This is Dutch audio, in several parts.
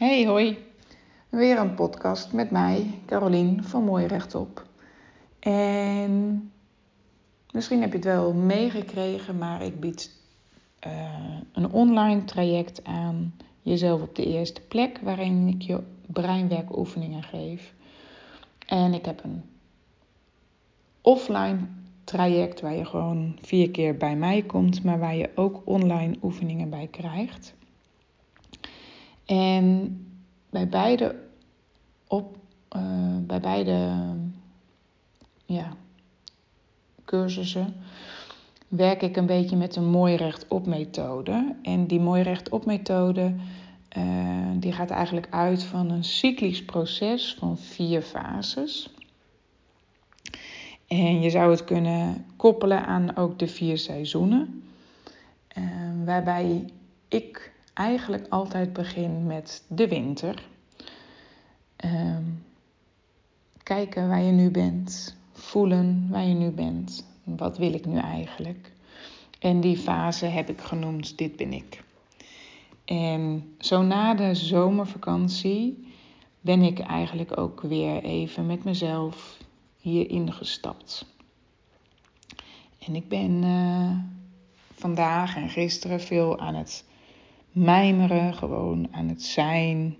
Hey, hoi. Weer een podcast met mij, Carolien van Mooi Rechtop. En misschien heb je het wel meegekregen, maar ik bied uh, een online traject aan. Jezelf op de eerste plek, waarin ik je breinwerkoefeningen geef. En ik heb een offline traject waar je gewoon vier keer bij mij komt, maar waar je ook online oefeningen bij krijgt. En bij beide, op, uh, bij beide ja, cursussen werk ik een beetje met een mooi rechtop methode. En die mooi rechtop methode uh, die gaat eigenlijk uit van een cyclisch proces van vier fases. En je zou het kunnen koppelen aan ook de vier seizoenen. Uh, waarbij ik eigenlijk altijd begin met de winter. Uh, kijken waar je nu bent, voelen waar je nu bent. Wat wil ik nu eigenlijk? En die fase heb ik genoemd, dit ben ik. En zo na de zomervakantie ben ik eigenlijk ook weer even met mezelf hier ingestapt. En ik ben uh, vandaag en gisteren veel aan het mijmeren, gewoon aan het zijn,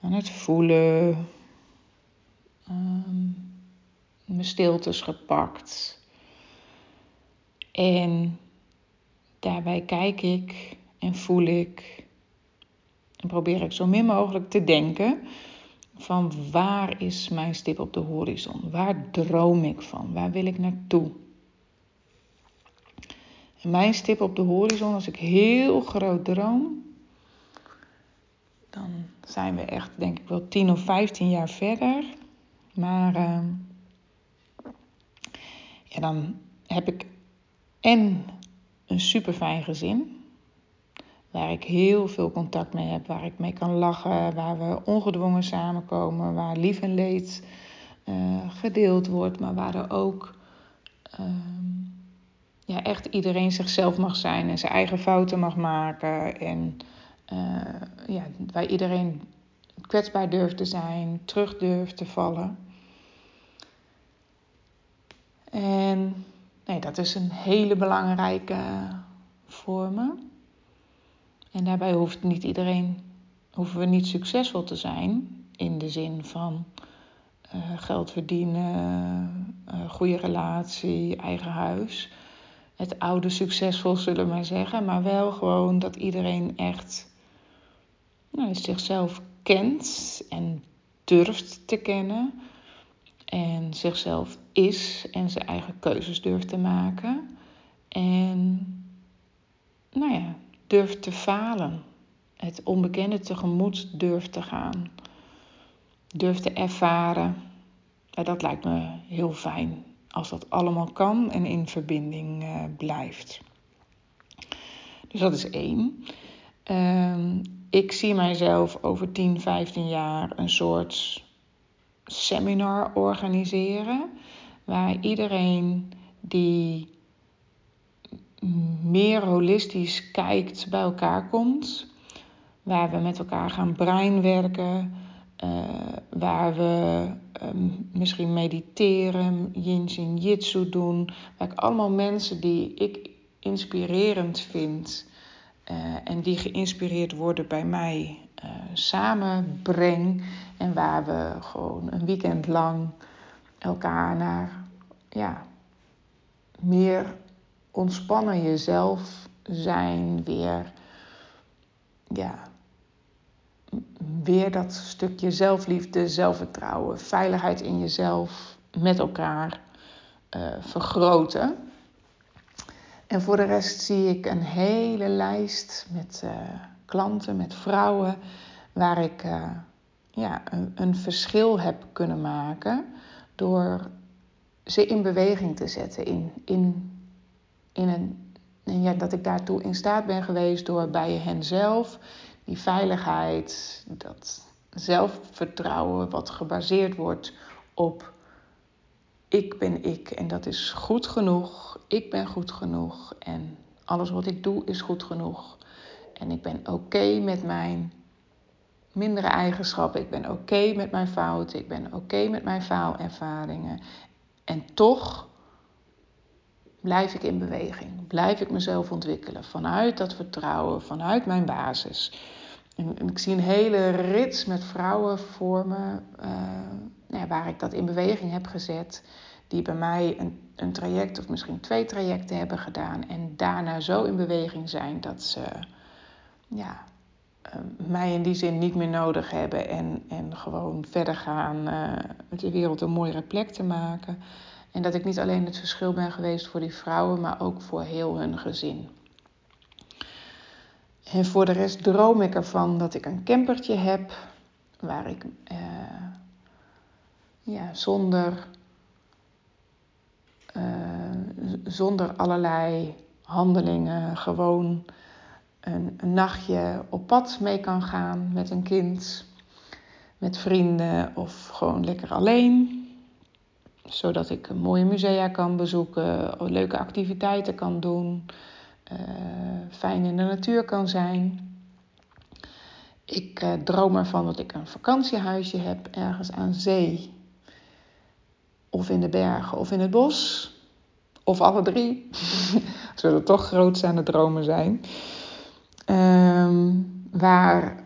aan het voelen. Um, mijn stiltes gepakt. En daarbij kijk ik en voel ik en probeer ik zo min mogelijk te denken van waar is mijn stip op de horizon? Waar droom ik van? Waar wil ik naartoe? Mijn stip op de horizon, als ik heel groot droom, dan zijn we echt, denk ik wel 10 of 15 jaar verder. Maar uh, ja, dan heb ik en een super fijn gezin. Waar ik heel veel contact mee heb, waar ik mee kan lachen, waar we ongedwongen samenkomen, waar lief en leed uh, gedeeld wordt, maar waar er ook uh, ja, echt iedereen zichzelf mag zijn en zijn eigen fouten mag maken. En uh, ja, waar iedereen kwetsbaar durft te zijn, terug durft te vallen. En nee, dat is een hele belangrijke voor. En daarbij hoeft niet iedereen, hoeven we niet succesvol te zijn in de zin van uh, geld verdienen, uh, goede relatie, eigen huis. Het oude succesvol zullen we maar zeggen, maar wel gewoon dat iedereen echt nou, zichzelf kent en durft te kennen. En zichzelf is en zijn eigen keuzes durft te maken. En nou ja, durft te falen. Het onbekende tegemoet durft te gaan. Durft te ervaren. Dat lijkt me heel fijn als dat allemaal kan en in verbinding uh, blijft. Dus dat is één. Uh, ik zie mijzelf over 10, 15 jaar een soort seminar organiseren. Waar iedereen die meer holistisch kijkt bij elkaar komt. Waar we met elkaar gaan breinwerken. Uh, waar we um, misschien mediteren, yin jitsu doen. Waar ik allemaal mensen die ik inspirerend vind. Uh, en die geïnspireerd worden bij mij uh, samenbreng. En waar we gewoon een weekend lang elkaar naar ja, meer ontspannen jezelf zijn, weer, ja, weer dat stukje zelfliefde, zelfvertrouwen, veiligheid in jezelf met elkaar uh, vergroten. En voor de rest zie ik een hele lijst met uh, klanten, met vrouwen, waar ik uh, ja, een, een, verschil heb kunnen maken door ze in beweging te zetten, in, in, in een, en ja, dat ik daartoe in staat ben geweest door bij hen zelf die veiligheid, dat zelfvertrouwen wat gebaseerd wordt op ik ben ik en dat is goed genoeg, ik ben goed genoeg en alles wat ik doe is goed genoeg. En ik ben oké met mijn mindere eigenschappen. Ik ben oké met mijn fouten. Ik ben oké met mijn faalervaringen. En toch blijf ik in beweging. Blijf ik mezelf ontwikkelen vanuit dat vertrouwen, vanuit mijn basis. En, ik zie een hele rits met vrouwen voor me uh, waar ik dat in beweging heb gezet. Die bij mij een, een traject of misschien twee trajecten hebben gedaan. En daarna zo in beweging zijn dat ze ja, uh, mij in die zin niet meer nodig hebben. En, en gewoon verder gaan uh, de wereld een mooiere plek te maken. En dat ik niet alleen het verschil ben geweest voor die vrouwen, maar ook voor heel hun gezin. En voor de rest droom ik ervan dat ik een campertje heb waar ik uh, ja, zonder, uh, zonder allerlei handelingen gewoon een nachtje op pad mee kan gaan met een kind, met vrienden of gewoon lekker alleen zodat ik mooie musea kan bezoeken, leuke activiteiten kan doen, uh, fijn in de natuur kan zijn. Ik uh, droom ervan dat ik een vakantiehuisje heb ergens aan zee, of in de bergen of in het bos, of alle drie. Zullen toch grootstaande dromen zijn. Um, waar,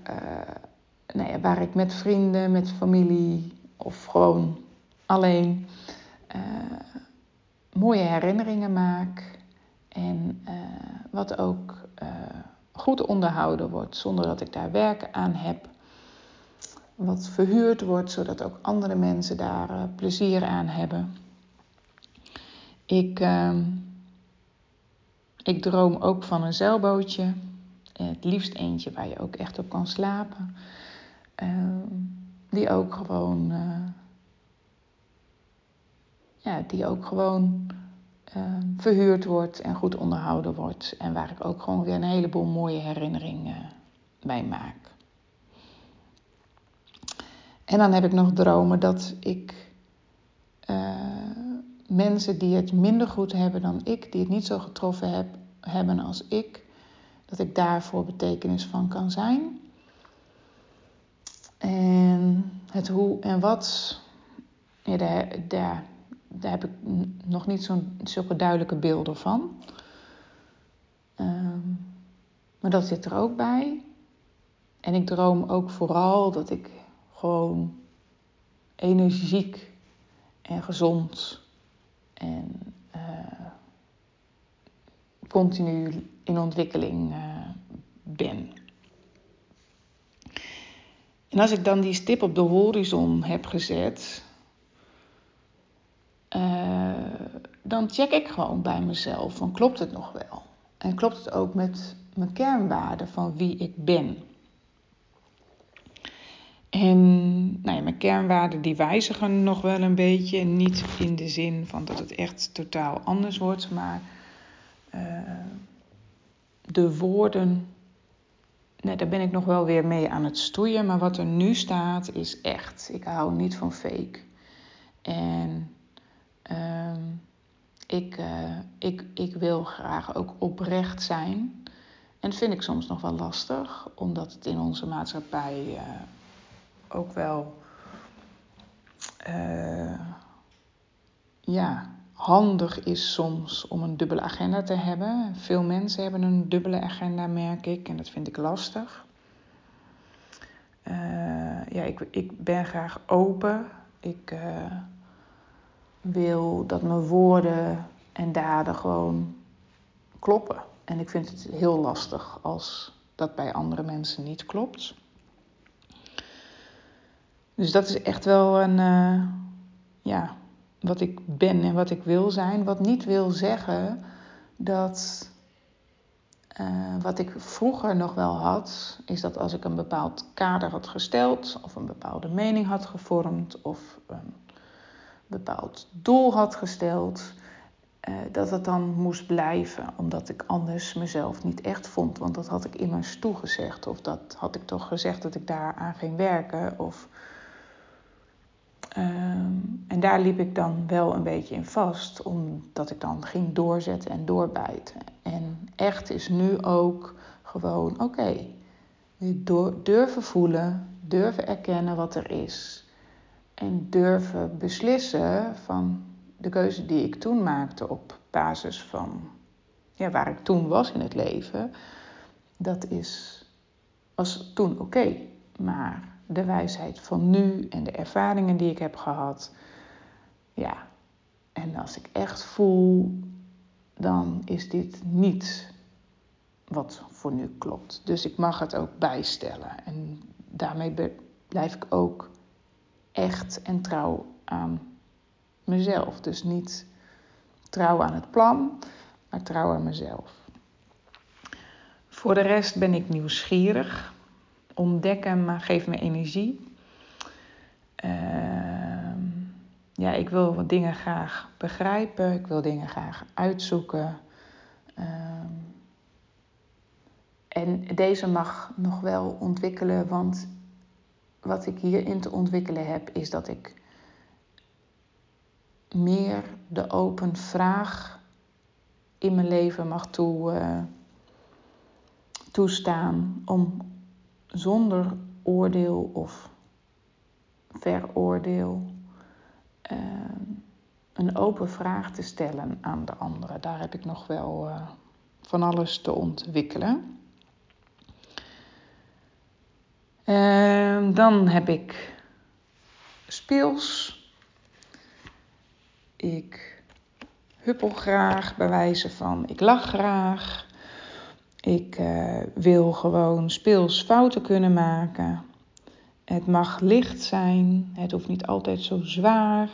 uh, waar ik met vrienden, met familie of gewoon alleen uh, mooie herinneringen maak. En uh, wat ook uh, goed onderhouden wordt zonder dat ik daar werk aan heb. Wat verhuurd wordt zodat ook andere mensen daar plezier aan hebben. Ik, ehm, ik droom ook van een zeilbootje. Het liefst eentje waar je ook echt op kan slapen. Ehm, die ook gewoon die ook gewoon uh, verhuurd wordt en goed onderhouden wordt. En waar ik ook gewoon weer een heleboel mooie herinneringen bij maak. En dan heb ik nog dromen dat ik uh, mensen die het minder goed hebben dan ik, die het niet zo getroffen heb, hebben als ik, dat ik daarvoor betekenis van kan zijn. En het hoe en wat, ja, daar heb ik nog niet zo'n zulke duidelijke beelden van. Um, maar dat zit er ook bij. En ik droom ook vooral dat ik gewoon energiek en gezond en uh, continu in ontwikkeling uh, ben. En als ik dan die stip op de horizon heb gezet, uh, dan check ik gewoon bij mezelf van klopt het nog wel? En klopt het ook met mijn kernwaarden van wie ik ben? En nou ja, mijn kernwaarden die wijzigen nog wel een beetje. Niet in de zin van dat het echt totaal anders wordt, maar uh, de woorden, nee, daar ben ik nog wel weer mee aan het stoeien. Maar wat er nu staat is echt. Ik hou niet van fake. En Ehm, ik, uh, ik, ik wil graag ook oprecht zijn. En vind ik soms nog wel lastig, omdat het in onze maatschappij uh, ook wel uh, ja, handig is soms om een dubbele agenda te hebben. Veel mensen hebben een dubbele agenda, merk ik, en dat vind ik lastig. ja, ik, ik ben graag open. Ik wil dat mijn woorden en daden gewoon kloppen. En ik vind het heel lastig als dat bij andere mensen niet klopt. Dus dat is echt wel een, uh, ja, wat ik ben en wat ik wil zijn. Wat niet wil zeggen dat uh, wat ik vroeger nog wel had, is dat als ik een bepaald kader had gesteld, of een bepaalde mening had gevormd, of bepaald doel had gesteld, uh, dat het dan moest blijven, omdat ik anders mezelf niet echt vond. Want dat had ik immers toegezegd, of dat had ik toch gezegd dat ik daar aan ging werken. Of, uh, en daar liep ik dan wel een beetje in vast, omdat ik dan ging doorzetten en doorbijten. En echt is nu ook gewoon, oké, durven voelen, durven erkennen wat er is. En durven beslissen van de keuze die ik toen maakte op basis van ja, waar ik toen was in het leven. Dat is, was toen oké. Maar de wijsheid van nu en de ervaringen die ik heb gehad. Ja, en als ik echt voel, dan is dit niet wat voor nu klopt. Dus ik mag het ook bijstellen. En daarmee blijf ik ook echt en trouw aan mezelf. Dus niet trouw aan het plan, maar trouw aan mezelf. Voor de rest ben ik nieuwsgierig. Ontdekken geeft me energie. Ehm, ja, ik wil dingen graag begrijpen. Ik wil dingen graag uitzoeken. Ehm, en deze mag nog wel ontwikkelen, want wat ik hierin te ontwikkelen heb, is dat ik meer de open vraag in mijn leven mag toe, uh, toestaan om zonder oordeel of veroordeel uh, een open vraag te stellen aan de anderen. Daar heb ik nog wel uh, van alles te ontwikkelen. Ehm, dan heb ik speels. Ik huppel graag bij wijze van ik lach graag. Ik uh, wil gewoon speels fouten kunnen maken. Het mag licht zijn. Het hoeft niet altijd zo zwaar.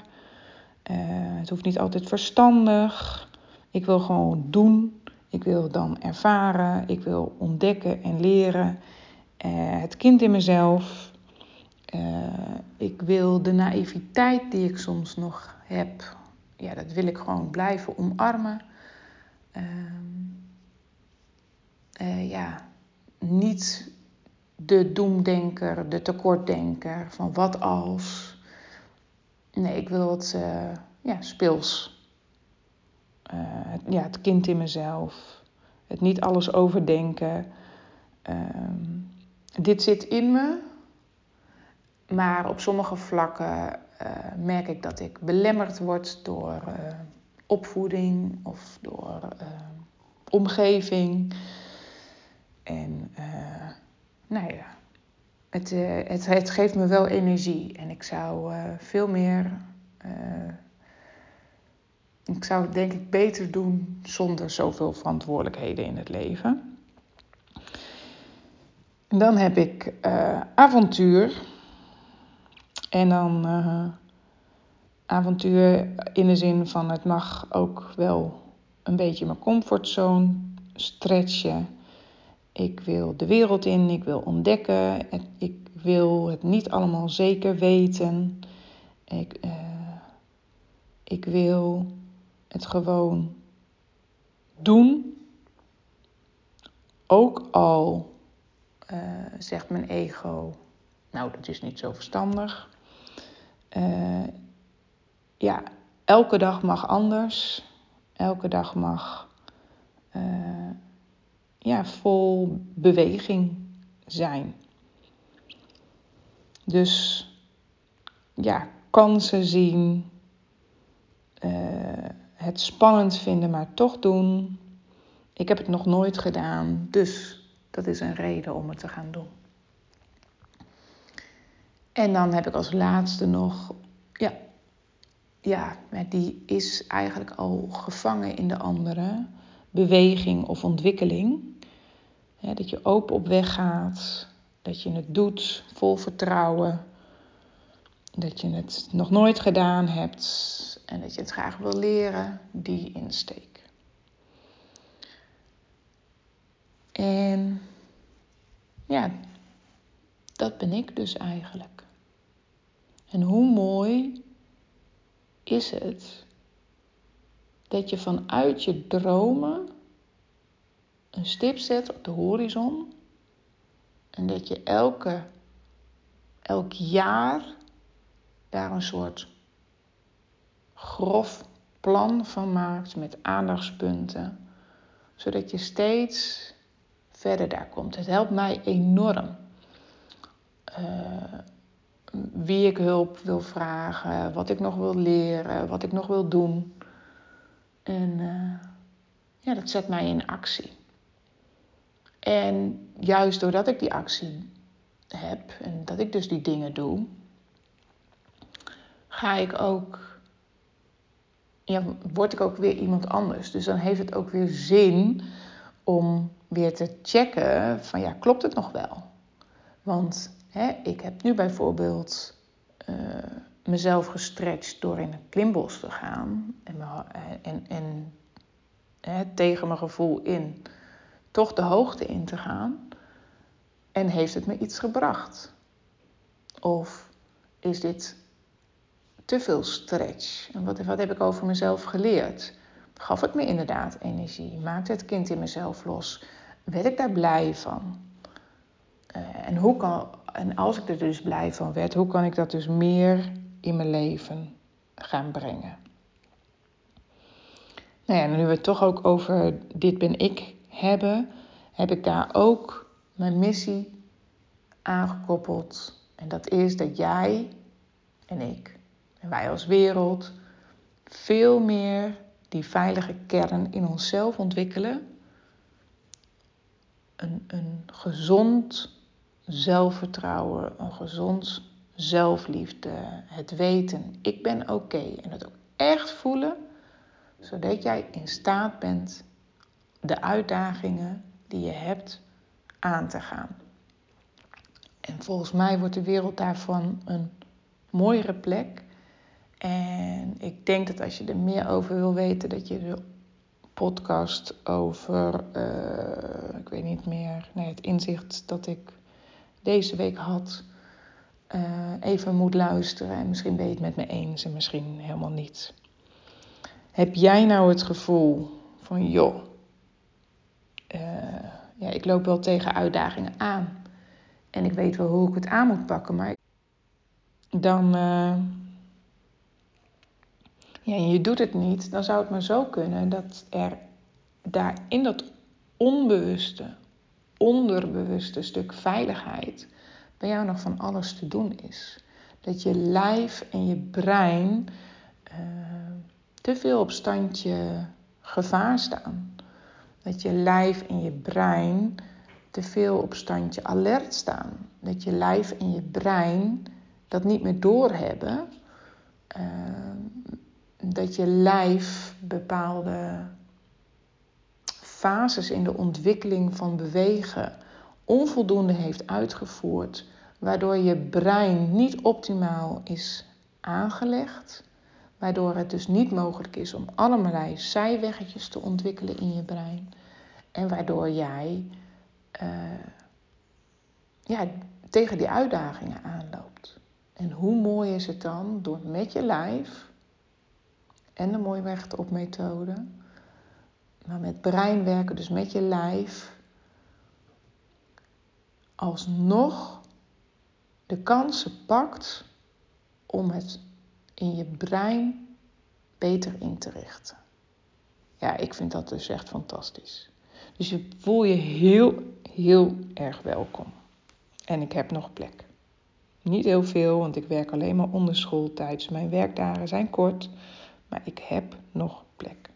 Uh, het hoeft niet altijd verstandig. Ik wil gewoon doen. Ik wil dan ervaren. Ik wil ontdekken en leren. Uh, het kind in mezelf. ik wil de naïviteit die ik soms nog heb ja, dat wil ik gewoon blijven omarmen. Uh, ja, niet de doemdenker, de tekortdenker van wat als. Nee, ik wil het ja, speels. Ja, het kind in mezelf. Het niet alles overdenken. Ehm, dit zit in me. Maar op sommige vlakken uh, merk ik dat ik belemmerd word door uh, opvoeding of door uh, omgeving. En nou ja, het, het, het, geeft me wel energie en ik zou veel meer. ik zou het denk ik beter doen zonder zoveel verantwoordelijkheden in het leven. Dan heb ik avontuur. En dan uh, avontuur in de zin van het mag ook wel een beetje mijn comfortzone stretchen. Ik wil de wereld in, ik wil ontdekken, ik wil het niet allemaal zeker weten. Ik, uh, ik wil het gewoon doen. Ook al uh, zegt mijn ego, nou dat is niet zo verstandig. Uh, ja, elke dag mag anders. Elke dag mag uh, ja, vol beweging zijn. Dus ja, kansen zien. Het spannend vinden, maar toch doen. Ik heb het nog nooit gedaan, dus dat is een reden om het te gaan doen. En dan heb ik als laatste nog, ja, ja, die is eigenlijk al gevangen in de andere, beweging of ontwikkeling. dat je open op weg gaat, dat je het doet vol vertrouwen, dat je het nog nooit gedaan hebt en dat je het graag wil leren, die insteek. En ja, dat ben ik dus eigenlijk. En hoe mooi is het dat je vanuit je dromen een stip zet op de horizon en dat je elke, elk jaar daar een soort grof plan van maakt met aandachtspunten, zodat je steeds verder daar komt. Het helpt mij enorm. Uh, wie ik hulp wil vragen, wat ik nog wil leren, wat ik nog wil doen. En uh, ja, dat zet mij in actie. En juist doordat ik die actie heb en dat ik dus die dingen doe, ga ik ook, ja, word ik ook weer iemand anders. Dus dan heeft het ook weer zin om weer te checken van ja, klopt het nog wel? Want hè, ik heb nu bijvoorbeeld uh, mezelf gestretched door in een klimbos te gaan en, en, en hè, tegen mijn gevoel in toch de hoogte in te gaan. En heeft het me iets gebracht? Of is dit te veel stretch? En wat, wat heb ik over mezelf geleerd? Gaf het me inderdaad energie? Maakte het kind in mezelf los? Werd ik daar blij van? Uh, en, hoe kan, en als ik er dus blij van werd, hoe kan ik dat dus meer in mijn leven gaan brengen? Nou ja, nu we het toch ook over dit ben ik hebben, heb ik daar ook mijn missie aangekoppeld. En dat is dat jij en ik en wij als wereld veel meer die veilige kern in onszelf ontwikkelen. Een, een gezond zelfvertrouwen, een gezond zelfliefde, het weten, ik ben oké en het ook echt voelen, zodat jij in staat bent de uitdagingen die je hebt aan te gaan. En volgens mij wordt de wereld daarvan een mooiere plek. En ik denk dat als je er meer over wil weten, dat je de podcast over, uh, ik weet niet meer, nee, het inzicht dat ik deze week had, uh, even moet luisteren. En misschien ben je het met me eens en misschien helemaal niet. Heb jij nou het gevoel van, joh, uh, ja, ik loop wel tegen uitdagingen aan. En ik weet wel hoe ik het aan moet pakken, maar dan. Ja, en je doet het niet, dan zou het maar zo kunnen dat er daar in dat onbewuste, onderbewuste stuk veiligheid bij jou nog van alles te doen is. Dat je lijf en je brein uh, te veel op standje gevaar staan. Dat je lijf en je brein te veel op standje alert staan. Dat je lijf en je brein dat niet meer doorhebben. Uh, dat je lijf bepaalde fases in de ontwikkeling van bewegen onvoldoende heeft uitgevoerd, waardoor je brein niet optimaal is aangelegd, waardoor het dus niet mogelijk is om allerlei zijweggetjes te ontwikkelen in je brein en waardoor jij uh, ja, tegen die uitdagingen aanloopt. En hoe mooi is het dan door met je lijf en de mooi op methode, maar met brein werken, dus met je lijf, alsnog de kansen pakt om het in je brein beter in te richten. Ja, ik vind dat dus echt fantastisch. Dus je voel je heel, heel erg welkom. En ik heb nog plek. Niet heel veel, want ik werk alleen maar onder schooltijd. Dus mijn werkdagen zijn kort, maar ik heb nog plek.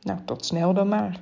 Nou, tot snel dan maar.